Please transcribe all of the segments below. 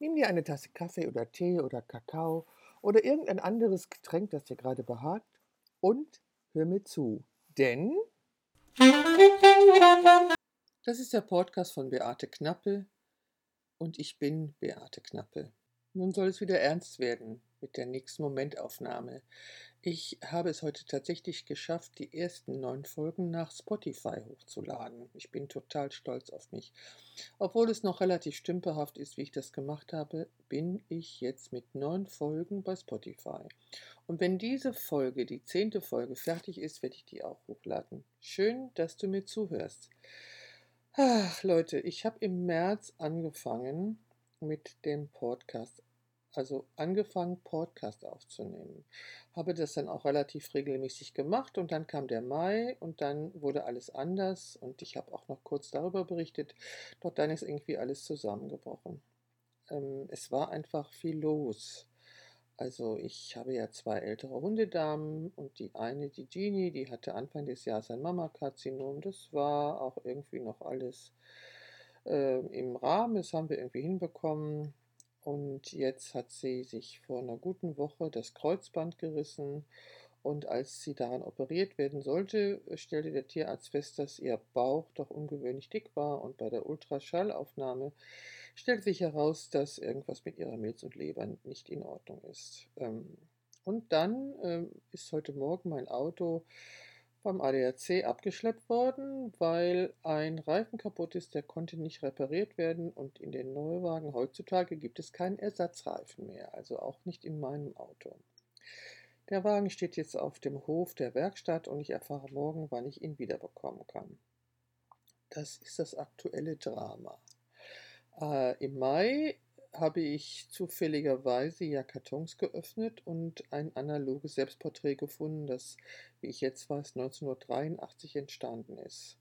Nimm dir eine Tasse Kaffee oder Tee oder Kakao oder irgendein anderes Getränk, das dir gerade behagt und hör mir zu. Denn das ist der Podcast von Beate Knappe und ich bin Beate Knappe. Nun soll es wieder ernst werden mit der nächsten Momentaufnahme. Ich habe es heute tatsächlich geschafft, die ersten neun Folgen nach Spotify hochzuladen. Ich bin total stolz auf mich. Obwohl es noch relativ stümperhaft ist, wie ich das gemacht habe, bin ich jetzt mit neun Folgen bei Spotify. Und wenn diese Folge, die zehnte Folge, fertig ist, werde ich die auch hochladen. Schön, dass du mir zuhörst. Ach, Leute, ich habe im März angefangen mit dem Podcast also angefangen, Podcast aufzunehmen. Habe das dann auch relativ regelmäßig gemacht und dann kam der Mai und dann wurde alles anders und ich habe auch noch kurz darüber berichtet. Doch dann ist irgendwie alles zusammengebrochen. Ähm, es war einfach viel los. Also ich habe ja zwei ältere Hundedamen und die eine, die Genie, die hatte Anfang des Jahres ein Mammakarzinom. Das war auch irgendwie noch alles äh, im Rahmen. Das haben wir irgendwie hinbekommen. Und jetzt hat sie sich vor einer guten Woche das Kreuzband gerissen. Und als sie daran operiert werden sollte, stellte der Tierarzt fest, dass ihr Bauch doch ungewöhnlich dick war. Und bei der Ultraschallaufnahme stellte sich heraus, dass irgendwas mit ihrer Milz und Leber nicht in Ordnung ist. Ähm, und dann ähm, ist heute Morgen mein Auto beim ADAC abgeschleppt worden, weil ein Reifen kaputt ist, der konnte nicht repariert werden und in den Neuwagen heutzutage gibt es keinen Ersatzreifen mehr, also auch nicht in meinem Auto. Der Wagen steht jetzt auf dem Hof der Werkstatt und ich erfahre morgen, wann ich ihn wiederbekommen kann. Das ist das aktuelle Drama. Äh, Im Mai habe ich zufälligerweise ja Kartons geöffnet und ein analoges Selbstporträt gefunden, das, wie ich jetzt weiß, 1983 entstanden ist.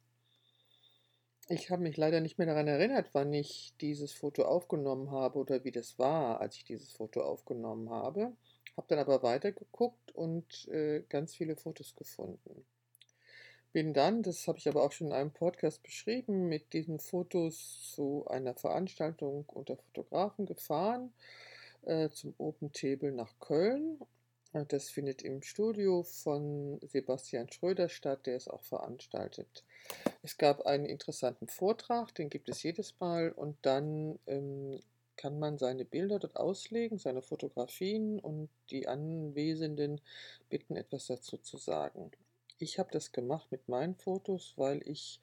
Ich habe mich leider nicht mehr daran erinnert, wann ich dieses Foto aufgenommen habe oder wie das war, als ich dieses Foto aufgenommen habe. Habe dann aber weitergeguckt und äh, ganz viele Fotos gefunden. Bin dann, das habe ich aber auch schon in einem Podcast beschrieben, mit diesen Fotos zu einer Veranstaltung unter Fotografen gefahren, äh, zum Open Table nach Köln. Äh, das findet im Studio von Sebastian Schröder statt, der es auch veranstaltet. Es gab einen interessanten Vortrag, den gibt es jedes Mal und dann ähm, kann man seine Bilder dort auslegen, seine Fotografien und die Anwesenden bitten, etwas dazu zu sagen. Ich habe das gemacht mit meinen Fotos, weil ich,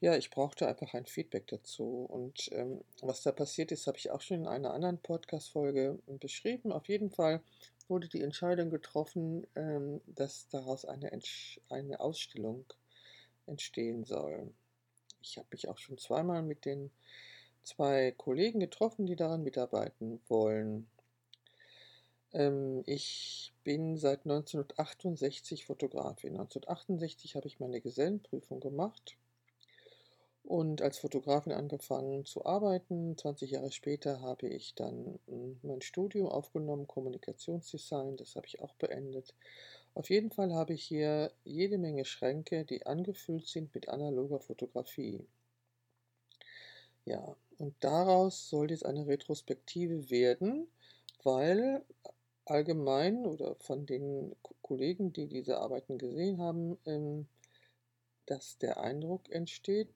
ja, ich brauchte einfach ein Feedback dazu. Und ähm, was da passiert ist, habe ich auch schon in einer anderen Podcast-Folge beschrieben. Auf jeden Fall wurde die Entscheidung getroffen, ähm, dass daraus eine, eine Ausstellung entstehen soll. Ich habe mich auch schon zweimal mit den zwei Kollegen getroffen, die daran mitarbeiten wollen. Ähm, ich bin seit 1968 Fotografin. 1968 habe ich meine Gesellenprüfung gemacht und als Fotografin angefangen zu arbeiten. 20 Jahre später habe ich dann hm, mein Studium aufgenommen, Kommunikationsdesign, das habe ich auch beendet. Auf jeden Fall habe ich hier jede Menge Schränke, die angefüllt sind mit analoger Fotografie. Ja, und daraus soll jetzt eine Retrospektive werden, weil allgemein oder von den Kollegen, die diese Arbeiten gesehen haben, ähm, dass der Eindruck entsteht,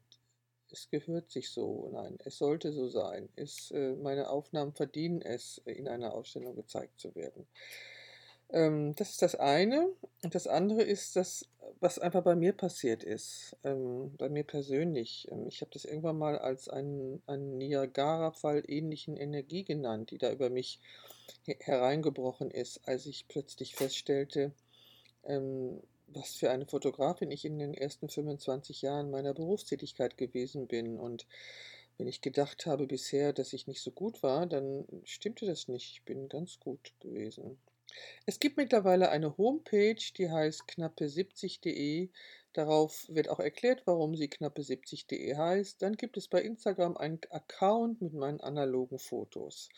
es gehört sich so, nein, es sollte so sein. Es, äh, meine Aufnahmen verdienen es, in einer Ausstellung gezeigt zu werden. Ähm, das ist das eine. Und das andere ist das, was einfach bei mir passiert ist, ähm, bei mir persönlich. Ich habe das irgendwann mal als einen, einen Niagara-Fall ähnlichen Energie genannt, die da über mich hereingebrochen ist, als ich plötzlich feststellte, ähm, was für eine Fotografin ich in den ersten 25 Jahren meiner Berufstätigkeit gewesen bin. Und wenn ich gedacht habe bisher, dass ich nicht so gut war, dann stimmte das nicht. Ich bin ganz gut gewesen. Es gibt mittlerweile eine Homepage, die heißt knappe70.de. Darauf wird auch erklärt, warum sie knappe70.de heißt. Dann gibt es bei Instagram einen Account mit meinen analogen Fotos.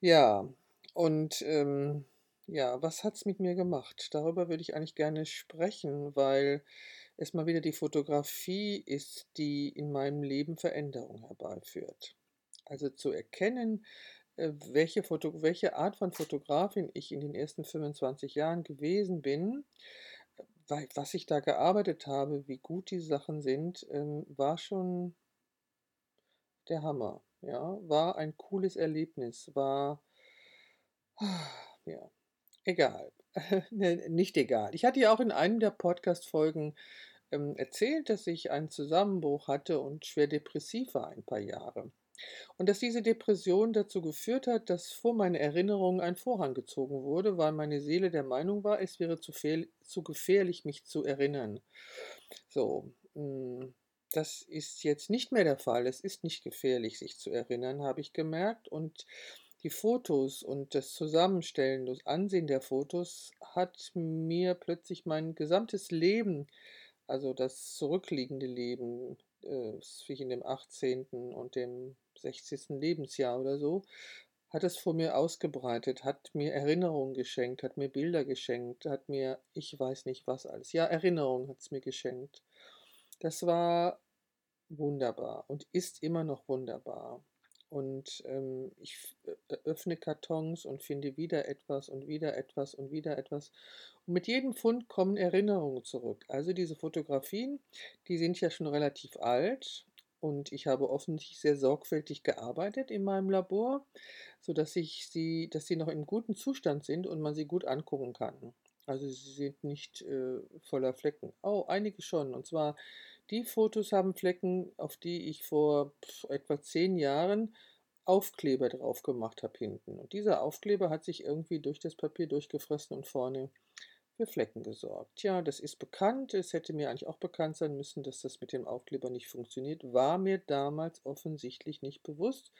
Ja, und ähm, ja, was hat es mit mir gemacht? Darüber würde ich eigentlich gerne sprechen, weil es mal wieder die Fotografie ist, die in meinem Leben Veränderung herbeiführt. Also zu erkennen, äh, welche, Foto welche Art von Fotografin ich in den ersten 25 Jahren gewesen bin, weil was ich da gearbeitet habe, wie gut die Sachen sind, ähm, war schon der Hammer. Ja, war ein cooles Erlebnis, war ja, egal. Ne, nicht egal. Ich hatte ja auch in einem der Podcast-Folgen ähm, erzählt, dass ich einen Zusammenbruch hatte und schwer depressiv war ein paar Jahre. Und dass diese Depression dazu geführt hat, dass vor meine Erinnerungen ein Vorhang gezogen wurde, weil meine Seele der Meinung war, es wäre zu, zu gefährlich, mich zu erinnern. So, hm, das ist jetzt nicht mehr der Fall. Es ist nicht gefährlich, sich zu erinnern, habe ich gemerkt. Und die Fotos und das Zusammenstellen, das Ansehen der Fotos hat mir plötzlich mein gesamtes Leben, also das zurückliegende Leben, äh, zwischen dem 18. und dem 60. Lebensjahr oder so, hat es vor mir ausgebreitet, hat mir Erinnerungen geschenkt, hat mir Bilder geschenkt, hat mir, ich weiß nicht was alles, ja, Erinnerungen hat es mir geschenkt. Das war wunderbar und ist immer noch wunderbar. Und ähm, ich öffne Kartons und finde wieder etwas und wieder etwas und wieder etwas. Und mit jedem Fund kommen Erinnerungen zurück. Also diese Fotografien, die sind ja schon relativ alt und ich habe offensichtlich sehr sorgfältig gearbeitet in meinem Labor, sodass ich sie, dass sie noch in gutem Zustand sind und man sie gut angucken kann. Also sie sind nicht äh, voller Flecken. Oh, einige schon. Und zwar die Fotos haben Flecken, auf die ich vor pf, etwa zehn Jahren Aufkleber drauf gemacht habe hinten. Und dieser Aufkleber hat sich irgendwie durch das Papier durchgefressen und vorne für Flecken gesorgt. Ja, das ist bekannt. Es hätte mir eigentlich auch bekannt sein müssen, dass das mit dem Aufkleber nicht funktioniert. War mir damals offensichtlich nicht bewusst.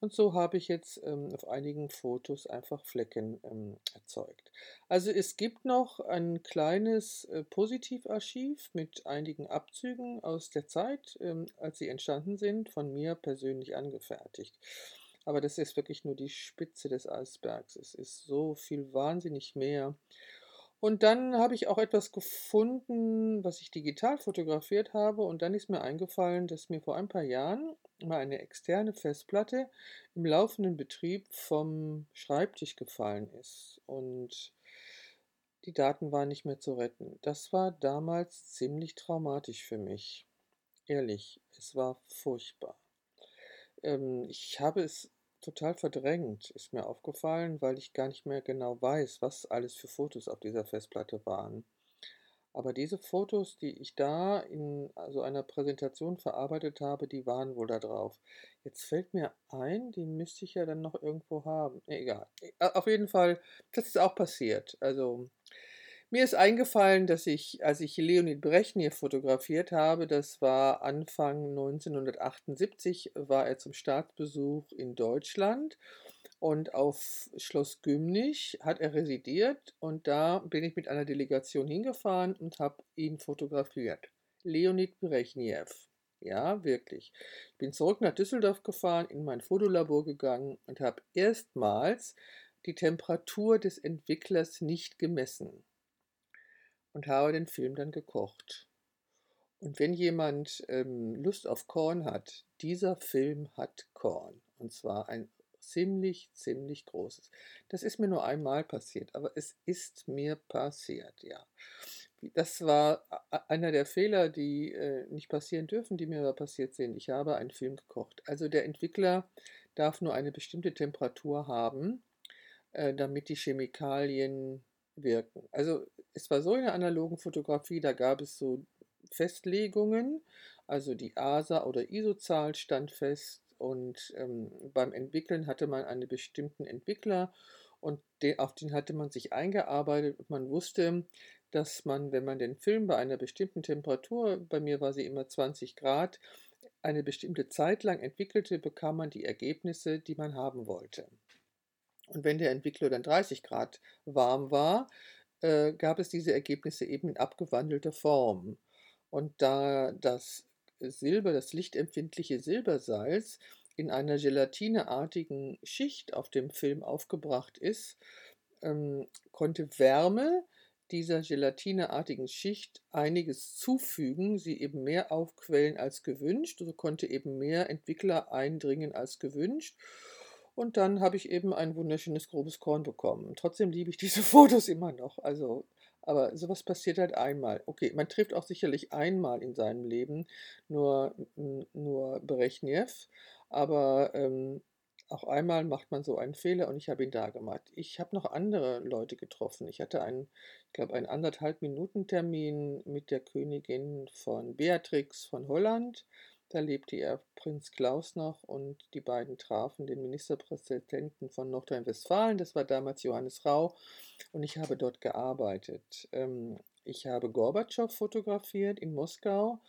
Und so habe ich jetzt ähm, auf einigen Fotos einfach Flecken ähm, erzeugt. Also es gibt noch ein kleines äh, Positivarchiv mit einigen Abzügen aus der Zeit, ähm, als sie entstanden sind, von mir persönlich angefertigt. Aber das ist wirklich nur die Spitze des Eisbergs. Es ist so viel wahnsinnig mehr. Und dann habe ich auch etwas gefunden, was ich digital fotografiert habe. Und dann ist mir eingefallen, dass mir vor ein paar Jahren mal eine externe Festplatte im laufenden Betrieb vom Schreibtisch gefallen ist. Und die Daten waren nicht mehr zu retten. Das war damals ziemlich traumatisch für mich. Ehrlich, es war furchtbar. Ähm, ich habe es total verdrängt, ist mir aufgefallen, weil ich gar nicht mehr genau weiß, was alles für Fotos auf dieser Festplatte waren. Aber diese Fotos, die ich da in so einer Präsentation verarbeitet habe, die waren wohl da drauf. Jetzt fällt mir ein, die müsste ich ja dann noch irgendwo haben. Egal. Auf jeden Fall, das ist auch passiert. Also mir ist eingefallen, dass ich, als ich Leonid Brechnev fotografiert habe, das war Anfang 1978, war er zum Staatsbesuch in Deutschland und auf Schloss Gümnich hat er residiert und da bin ich mit einer Delegation hingefahren und habe ihn fotografiert. Leonid Brechnev. Ja, wirklich. Ich bin zurück nach Düsseldorf gefahren, in mein Fotolabor gegangen und habe erstmals die Temperatur des Entwicklers nicht gemessen und habe den Film dann gekocht. Und wenn jemand ähm, Lust auf Korn hat, dieser Film hat Korn. Und zwar ein ziemlich, ziemlich großes. Das ist mir nur einmal passiert, aber es ist mir passiert, ja. Das war einer der Fehler, die äh, nicht passieren dürfen, die mir aber passiert sind. Ich habe einen Film gekocht. Also der Entwickler darf nur eine bestimmte Temperatur haben, äh, damit die Chemikalien wirken. Also es war so in der analogen Fotografie, da gab es so Festlegungen, also die ASA oder ISO-Zahl stand fest und ähm, beim Entwickeln hatte man einen bestimmten Entwickler und den, auf den hatte man sich eingearbeitet und man wusste, dass man, wenn man den Film bei einer bestimmten Temperatur, bei mir war sie immer 20 Grad, eine bestimmte Zeit lang entwickelte, bekam man die Ergebnisse, die man haben wollte. Und wenn der Entwickler dann 30 Grad warm war, äh, gab es diese Ergebnisse eben in abgewandelter Form. Und da das Silber, das lichtempfindliche Silbersalz, in einer gelatineartigen Schicht auf dem Film aufgebracht ist, ähm, konnte Wärme dieser gelatineartigen Schicht einiges zufügen, sie eben mehr aufquellen als gewünscht. So konnte eben mehr Entwickler eindringen als gewünscht. Und dann habe ich eben ein wunderschönes grobes Korn bekommen. Trotzdem liebe ich diese Fotos immer noch. Also, aber sowas passiert halt einmal. Okay, man trifft auch sicherlich einmal in seinem Leben nur, nur Berechniew, aber ähm, auch einmal macht man so einen Fehler und ich habe ihn da gemacht. Ich habe noch andere Leute getroffen. Ich hatte einen, ich glaube, einen anderthalb Minuten Termin mit der Königin von Beatrix von Holland. Da lebte ihr Prinz Klaus noch und die beiden trafen den Ministerpräsidenten von Nordrhein-Westfalen. Das war damals Johannes Rau und ich habe dort gearbeitet. Ähm, ich habe Gorbatschow fotografiert in Moskau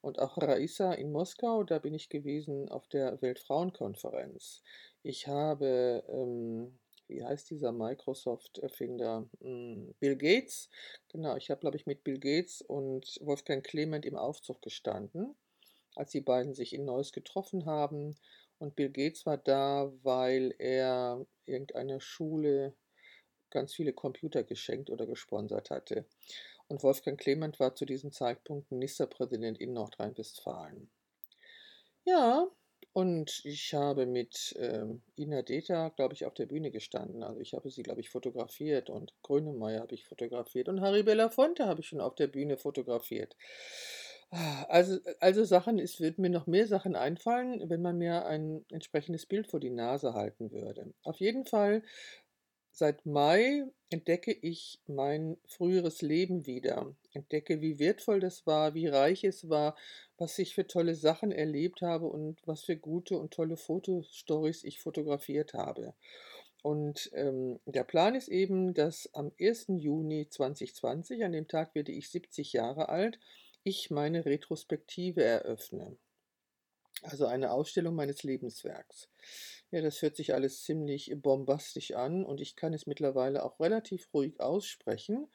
und auch Raisa in Moskau, da bin ich gewesen auf der Weltfrauenkonferenz. Ich habe, ähm, wie heißt dieser Microsoft-Erfinder? Hm, Bill Gates. Genau, ich habe, glaube ich, mit Bill Gates und Wolfgang Clement im Aufzug gestanden, als die beiden sich in Neuss getroffen haben. Und Bill Gates war da, weil er irgendeiner Schule ganz viele Computer geschenkt oder gesponsert hatte und Wolfgang Clement war zu diesem Zeitpunkt Ministerpräsident in Nordrhein-Westfalen. Ja, und ich habe mit ähm, Ina Deta, glaube ich, auf der Bühne gestanden. Also ich habe sie, glaube ich, fotografiert und Grönemeyer habe ich fotografiert und Harry Belafonte habe ich schon auf der Bühne fotografiert. Also, also Sachen, es würden mir noch mehr Sachen einfallen, wenn man mir ein entsprechendes Bild vor die Nase halten würde. Auf jeden Fall Seit Mai entdecke ich mein früheres Leben wieder, entdecke, wie wertvoll das war, wie reich es war, was ich für tolle Sachen erlebt habe und was für gute und tolle Fotostories ich fotografiert habe. Und ähm, der Plan ist eben, dass am 1. Juni 2020, an dem Tag werde ich 70 Jahre alt, ich meine Retrospektive eröffne. Also eine Ausstellung meines Lebenswerks. Ja, das hört sich alles ziemlich bombastisch an und ich kann es mittlerweile auch relativ ruhig aussprechen,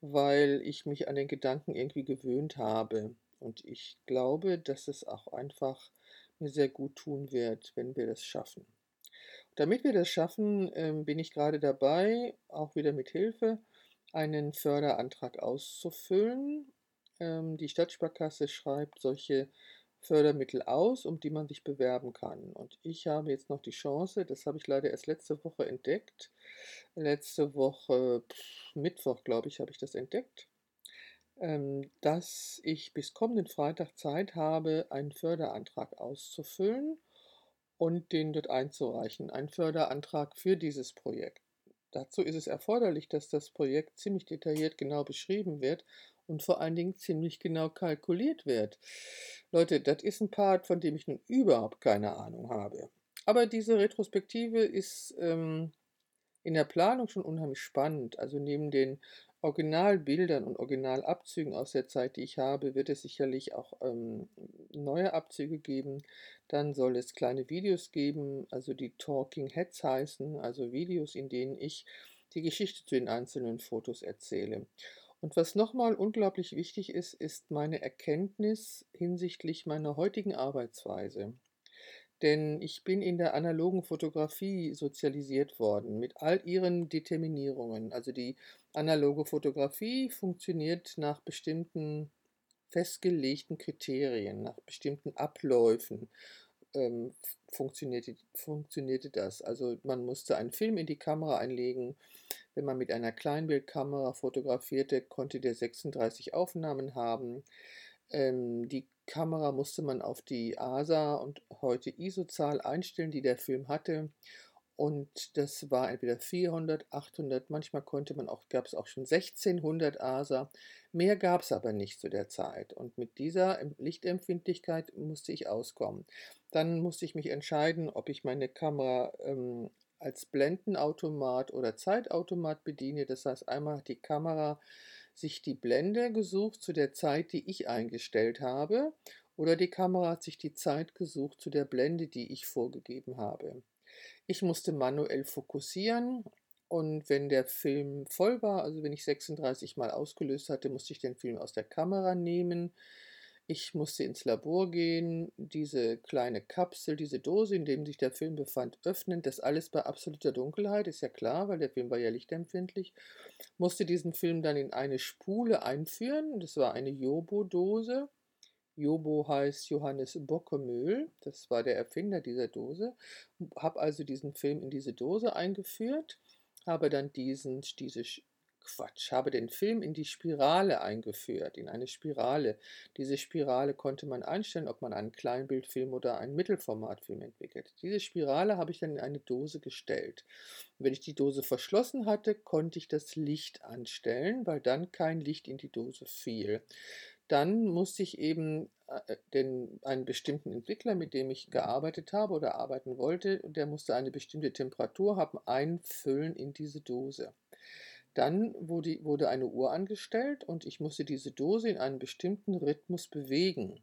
weil ich mich an den Gedanken irgendwie gewöhnt habe. Und ich glaube, dass es auch einfach mir sehr gut tun wird, wenn wir das schaffen. Damit wir das schaffen, ähm, bin ich gerade dabei, auch wieder mit Hilfe, einen Förderantrag auszufüllen. Ähm, die Stadtsparkasse schreibt solche Fördermittel aus, um die man sich bewerben kann. Und ich habe jetzt noch die Chance, das habe ich leider erst letzte Woche entdeckt. Letzte Woche, pff, Mittwoch, glaube ich, habe ich das entdeckt, ähm, dass ich bis kommenden Freitag Zeit habe, einen Förderantrag auszufüllen und den dort einzureichen. Ein Förderantrag für dieses Projekt. Dazu ist es erforderlich, dass das Projekt ziemlich detailliert genau beschrieben wird und vor allen Dingen ziemlich genau kalkuliert wird. Leute, das ist ein Part, von dem ich nun überhaupt keine Ahnung habe. Aber diese Retrospektive ist ähm, in der Planung schon unheimlich spannend. Also neben den Originalbildern und Originalabzügen aus der Zeit, die ich habe, wird es sicherlich auch ähm, neue Abzüge geben. Dann soll es kleine Videos geben, also die Talking Heads heißen, also Videos, in denen ich die Geschichte zu den einzelnen Fotos erzähle. Und was nochmal unglaublich wichtig ist, ist meine Erkenntnis hinsichtlich meiner heutigen Arbeitsweise. Denn ich bin in der analogen Fotografie sozialisiert worden mit all ihren Determinierungen. Also die analoge Fotografie funktioniert nach bestimmten festgelegten Kriterien, nach bestimmten Abläufen ähm, funktionierte, funktionierte das. Also man musste einen Film in die Kamera einlegen. Wenn man mit einer Kleinbildkamera fotografierte, konnte der 36 Aufnahmen haben. Ähm, die Kamera musste man auf die ASA und heute ISO-Zahl einstellen, die der Film hatte. Und das war entweder 400, 800, manchmal konnte man auch, gab es auch schon 1600 ASA. Mehr gab es aber nicht zu der Zeit. Und mit dieser Lichtempfindlichkeit musste ich auskommen. Dann musste ich mich entscheiden, ob ich meine Kamera ähm, als Blendenautomat oder Zeitautomat bediene. Das heißt, einmal hat die Kamera sich die Blende gesucht zu der Zeit, die ich eingestellt habe, oder die Kamera hat sich die Zeit gesucht zu der Blende, die ich vorgegeben habe. Ich musste manuell fokussieren und wenn der Film voll war, also wenn ich 36 Mal ausgelöst hatte, musste ich den Film aus der Kamera nehmen. Ich musste ins Labor gehen, diese kleine Kapsel, diese Dose, in dem sich der Film befand, öffnen. Das alles bei absoluter Dunkelheit, ist ja klar, weil der Film war ja lichtempfindlich. Musste diesen Film dann in eine Spule einführen. Das war eine Jobo-Dose. Jobo heißt Johannes Bockemühl, das war der Erfinder dieser Dose. Habe also diesen Film in diese Dose eingeführt, habe dann diesen, diese Quatsch, habe den Film in die Spirale eingeführt, in eine Spirale. Diese Spirale konnte man einstellen, ob man einen Kleinbildfilm oder einen Mittelformatfilm entwickelt. Diese Spirale habe ich dann in eine Dose gestellt. wenn ich die Dose verschlossen hatte, konnte ich das Licht anstellen, weil dann kein Licht in die Dose fiel. Dann musste ich eben äh, den, einen bestimmten Entwickler, mit dem ich gearbeitet habe oder arbeiten wollte, der musste eine bestimmte Temperatur haben, einfüllen in diese Dose. Dann wurde, wurde eine Uhr angestellt und ich musste diese Dose in einem bestimmten Rhythmus bewegen,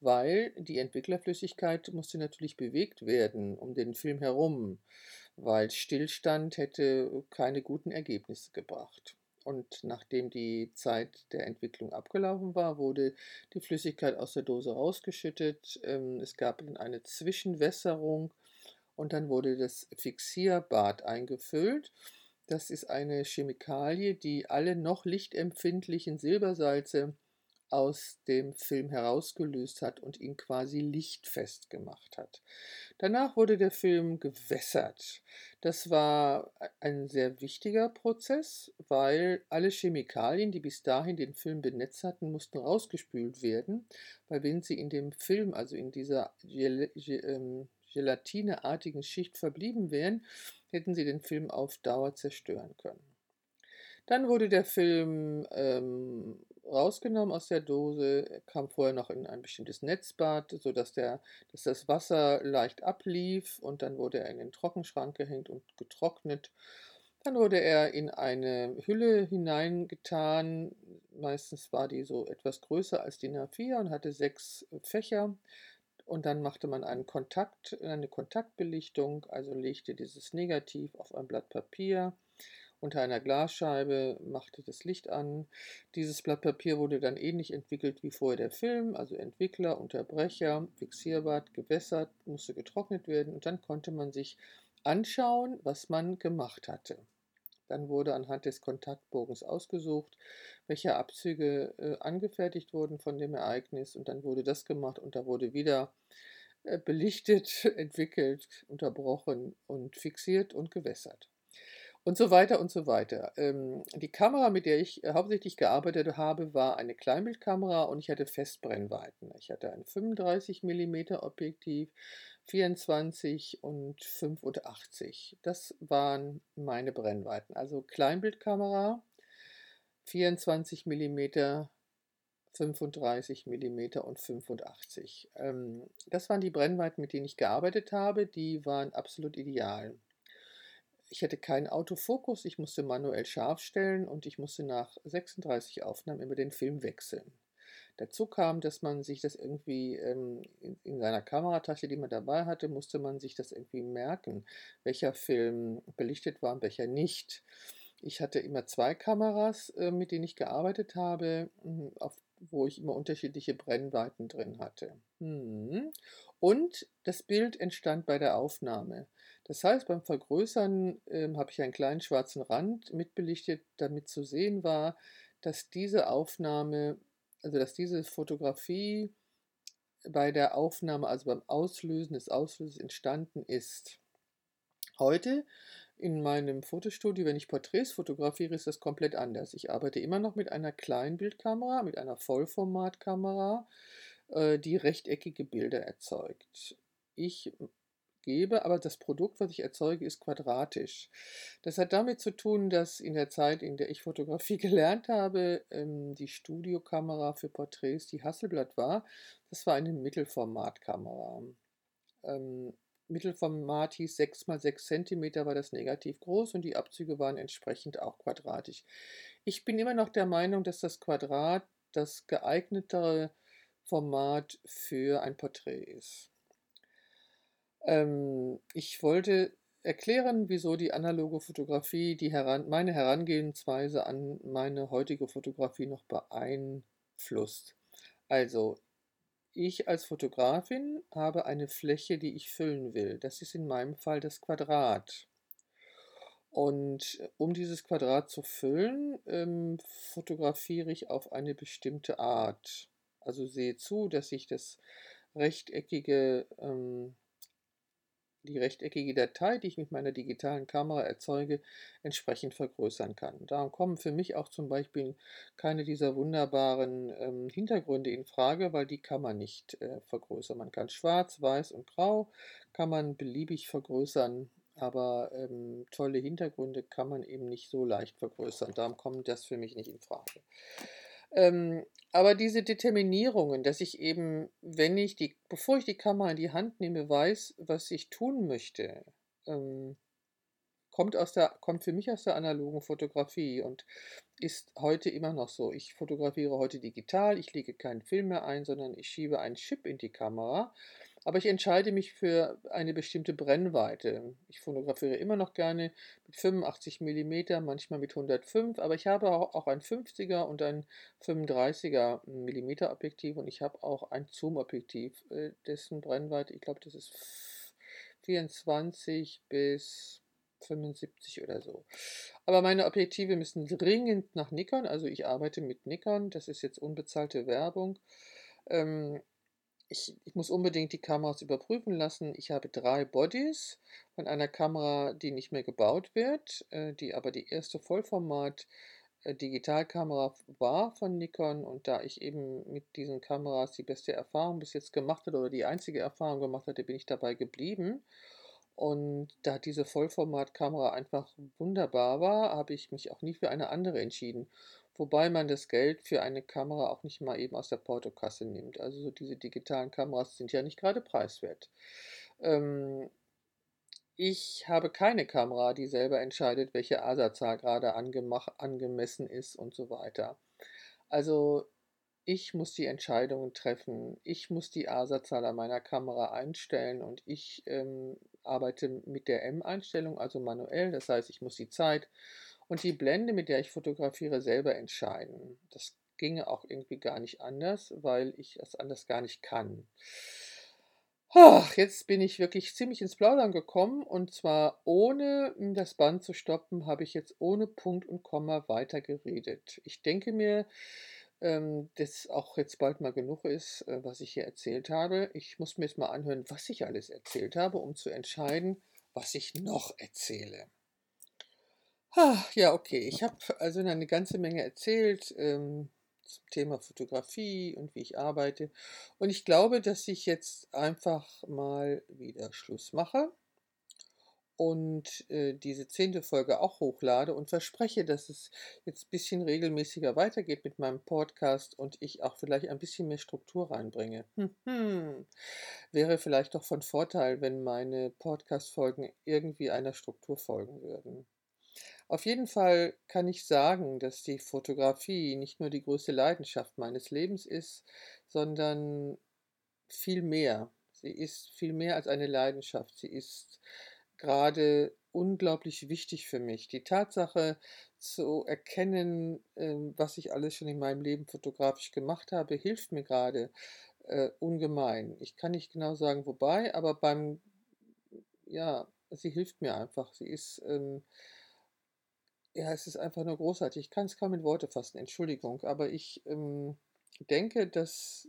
weil die Entwicklerflüssigkeit musste natürlich bewegt werden um den Film herum, weil Stillstand hätte keine guten Ergebnisse gebracht. Und nachdem die Zeit der Entwicklung abgelaufen war, wurde die Flüssigkeit aus der Dose rausgeschüttet. Ähm, es gab eine Zwischenwässerung und dann wurde das Fixierbad eingefüllt. Das ist eine Chemikalie, die alle noch lichtempfindlichen Silbersalze aus dem Film herausgelöst hat und ihn quasi lichtfest gemacht hat. Danach wurde der Film gewässert. Das war ein sehr wichtiger Prozess, weil alle Chemikalien, die bis dahin den Film benetzt hatten, mussten rausgespült werden, weil wenn sie in dem Film, also in dieser Gel ähm, gelatineartigen Schicht verblieben wären, hätten sie den Film auf Dauer zerstören können. Dann wurde der Film ähm, rausgenommen aus der Dose, kam vorher noch in ein bestimmtes Netzbad, sodass der, dass das Wasser leicht ablief und dann wurde er in den Trockenschrank gehängt und getrocknet. Dann wurde er in eine Hülle hineingetan, meistens war die so etwas größer als DIN A4 und hatte sechs Fächer. Und dann machte man einen Kontakt, eine Kontaktbelichtung, also legte dieses Negativ auf ein Blatt Papier unter einer Glasscheibe, machte das Licht an. Dieses Blatt Papier wurde dann ähnlich entwickelt wie vorher der Film, also Entwickler, Unterbrecher, Fixierbad, gewässert, musste getrocknet werden und dann konnte man sich anschauen, was man gemacht hatte. Dann wurde anhand des Kontaktbogens ausgesucht, welche Abzüge äh, angefertigt wurden von dem Ereignis und dann wurde das gemacht und da wurde wieder äh, belichtet, entwickelt, unterbrochen und fixiert und gewässert. Und so weiter und so weiter. Ähm, die Kamera, mit der ich äh, hauptsächlich gearbeitet habe, war eine Kleinbildkamera und ich hatte Festbrennweiten. Ich hatte ein 35 mm Objektiv, 24 und 85. Das waren meine Brennweiten. Also Kleinbildkamera, 24 mm, 35 mm und 85. Ähm, das waren die Brennweiten, mit denen ich gearbeitet habe. Die waren absolut ideal. Ich hatte keinen Autofokus, ich musste manuell scharf stellen und ich musste nach 36 Aufnahmen immer den Film wechseln. Dazu kam, dass man sich das irgendwie ähm, in, in, seiner Kameratasche, die man dabei hatte, musste man sich das irgendwie merken, welcher Film belichtet war und welcher nicht. Ich hatte immer zwei Kameras, äh, mit denen ich gearbeitet habe, hm, auf, wo ich immer unterschiedliche Brennweiten drin hatte. Hm. Und das Bild entstand bei der Aufnahme. Das heißt, beim Vergrößern äh, habe ich einen kleinen schwarzen Rand mitbelichtet, damit zu sehen war, dass diese Aufnahme also dass diese Fotografie bei der Aufnahme, also beim Auslösen des Auslösers entstanden ist. Heute in meinem Fotostudio, wenn ich Porträts fotografiere, ist das komplett anders. Ich arbeite immer noch mit einer Kleinbildkamera, mit einer Vollformatkamera, äh, die rechteckige Bilder erzeugt. Ich gebe, aber das Produkt, was ich erzeuge, ist quadratisch. Das hat damit zu tun, dass in der Zeit, in der ich Fotografie gelernt habe, ähm, die Studiokamera für Porträts die Hasselblatt war. Das war eine Mittelformatkamera. Ähm, Mittelformat hieß 6 x 6 cm, war das negativ groß und die Abzüge waren entsprechend auch quadratisch. Ich bin immer noch der Meinung, dass das Quadrat das geeignetere Format für ein Porträt ist. Ähm, ich wollte erklären, wieso die analoge Fotografie die heran meine Herangehensweise an meine heutige Fotografie noch beeinflusst. Also, ich als Fotografin habe eine Fläche, die ich füllen will. Das ist in meinem Fall das Quadrat. Und um dieses Quadrat zu füllen, ähm, fotografiere ich auf eine bestimmte Art. Also sehe zu, dass ich das rechteckige ähm, die rechteckige Datei, die ich mit meiner digitalen Kamera erzeuge, entsprechend vergrößern kann. Darum kommen für mich auch zum Beispiel keine dieser wunderbaren ähm, Hintergründe in Frage, weil die kann man nicht äh, vergrößern. Man kann schwarz, weiß und grau, kann man beliebig vergrößern, aber ähm, tolle Hintergründe kann man eben nicht so leicht vergrößern. Darum kommt das für mich nicht in Frage. Ähm, aber diese Determinierungen, dass ich eben, wenn ich die, bevor ich die Kamera in die Hand nehme, weiß, was ich tun möchte, ähm, kommt aus der, kommt für mich aus der analogen Fotografie und ist heute immer noch so. Ich fotografiere heute digital, ich lege keinen Film mehr ein, sondern ich schiebe einen Chip in die Kamera aber ich entscheide mich für eine bestimmte Brennweite. Ich fotografiere immer noch gerne mit 85 mm, manchmal mit 105, aber ich habe auch ein 50er und ein 35er mm Objektiv und ich habe auch ein Zoom-Objektiv, äh, dessen Brennweite, ich glaube, das ist 24 bis 75 oder so. Aber meine Objektive müssen dringend nach Nikon, also ich arbeite mit Nikon, das ist jetzt unbezahlte Werbung. Ähm, ich, ich muss unbedingt die Kameras überprüfen lassen. Ich habe drei Bodies von einer Kamera, die nicht mehr gebaut wird, äh, die aber die erste Vollformat äh, Digitalkamera war von Nikon und da ich eben mit diesen Kameras die beste Erfahrung bis jetzt gemacht hatte oder die einzige Erfahrung gemacht hatte, bin ich dabei geblieben. Und da diese Vollformatkamera einfach wunderbar war, habe ich mich auch nie für eine andere entschieden. Wobei man das Geld für eine Kamera auch nicht mal eben aus der Portokasse nimmt. Also so diese digitalen Kameras sind ja nicht gerade preiswert. Ähm, ich habe keine Kamera, die selber entscheidet, welche ASA-Zahl gerade angemessen ist und so weiter. Also ich muss die Entscheidungen treffen. Ich muss die ASA-Zahl an meiner Kamera einstellen und ich ähm, arbeite mit der M-Einstellung, also manuell. Das heißt, ich muss die Zeit und die Blende, mit der ich fotografiere, selber entscheiden. Das ginge auch irgendwie gar nicht anders, weil ich es anders gar nicht kann. Ach, jetzt bin ich wirklich ziemlich ins Plaudern gekommen und zwar ohne das Band zu stoppen, habe ich jetzt ohne Punkt und Komma weitergeredet. Ich denke mir, ähm, dass auch jetzt bald mal genug ist, äh, was ich hier erzählt habe. Ich muss mir jetzt mal anhören, was ich alles erzählt habe, um zu entscheiden, was ich noch erzähle. Ah, ja, okay. Ich habe also eine ganze Menge erzählt ähm, zum Thema Fotografie und wie ich arbeite. Und ich glaube, dass ich jetzt einfach mal wieder Schluss mache und äh, diese zehnte Folge auch hochlade und verspreche, dass es jetzt ein bisschen regelmäßiger weitergeht mit meinem Podcast und ich auch vielleicht ein bisschen mehr Struktur reinbringe. Hm, hm. Wäre vielleicht doch von Vorteil, wenn meine Podcast-Folgen irgendwie einer Struktur folgen würden. Auf jeden Fall kann ich sagen, dass die Fotografie nicht nur die größte Leidenschaft meines Lebens ist, sondern viel mehr. Sie ist viel mehr als eine Leidenschaft. Sie ist gerade unglaublich wichtig für mich. Die Tatsache zu erkennen, ähm, was ich alles schon in meinem Leben fotografisch gemacht habe, hilft mir gerade äh, ungemein. Ich kann nicht genau sagen, wobei, aber beim, ja, sie hilft mir einfach. Sie ist ähm, ja, es ist einfach nur großartig. Ich kann es kaum in Worte fassen, Entschuldigung, aber ich ähm, denke, dass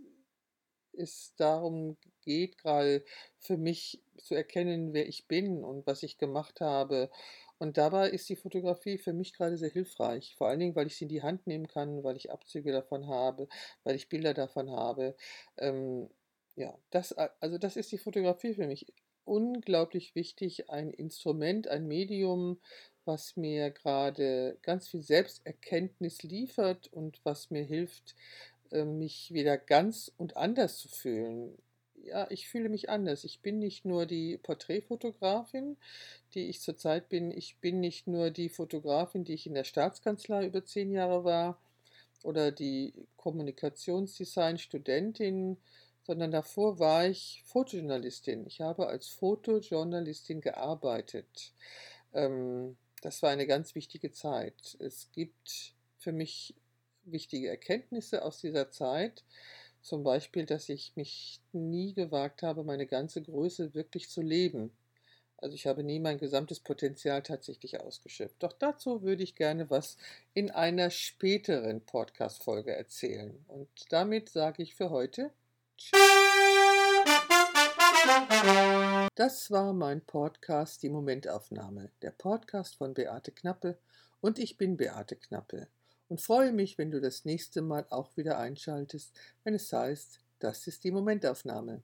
es darum geht, gerade für mich zu erkennen, wer ich bin und was ich gemacht habe. Und dabei ist die Fotografie für mich gerade sehr hilfreich. Vor allen Dingen, weil ich sie in die Hand nehmen kann, weil ich Abzüge davon habe, weil ich Bilder davon habe. Ähm, ja, das, also das ist die Fotografie für mich unglaublich wichtig. Ein Instrument, ein Medium, was mir gerade ganz viel Selbsterkenntnis liefert und was mir hilft, äh, mich wieder ganz und anders zu fühlen. Ja, ich fühle mich anders. Ich bin nicht nur die Porträtfotografin, die ich zurzeit bin. Ich bin nicht nur die Fotografin, die ich in der Staatskanzlei über zehn Jahre war oder die Kommunikationsdesign-Studentin, sondern davor war ich Fotojournalistin. Ich habe als Fotojournalistin gearbeitet. Ähm, das war eine ganz wichtige Zeit. Es gibt für mich wichtige Erkenntnisse aus dieser Zeit, Zum Beispiel, dass ich mich nie gewagt habe, meine ganze Größe wirklich zu leben. Also ich habe nie mein gesamtes Potenzial tatsächlich ausgeschöpft. Doch dazu würde ich gerne was in einer späteren Podcast-Folge erzählen. Und damit sage ich für heute Tschüss. Das war mein Podcast Die Momentaufnahme, der Podcast von Beate Knappe. Und ich bin Beate Knappe. Und freue mich, wenn du das nächste Mal auch wieder einschaltest, wenn es heißt, das ist die Momentaufnahme.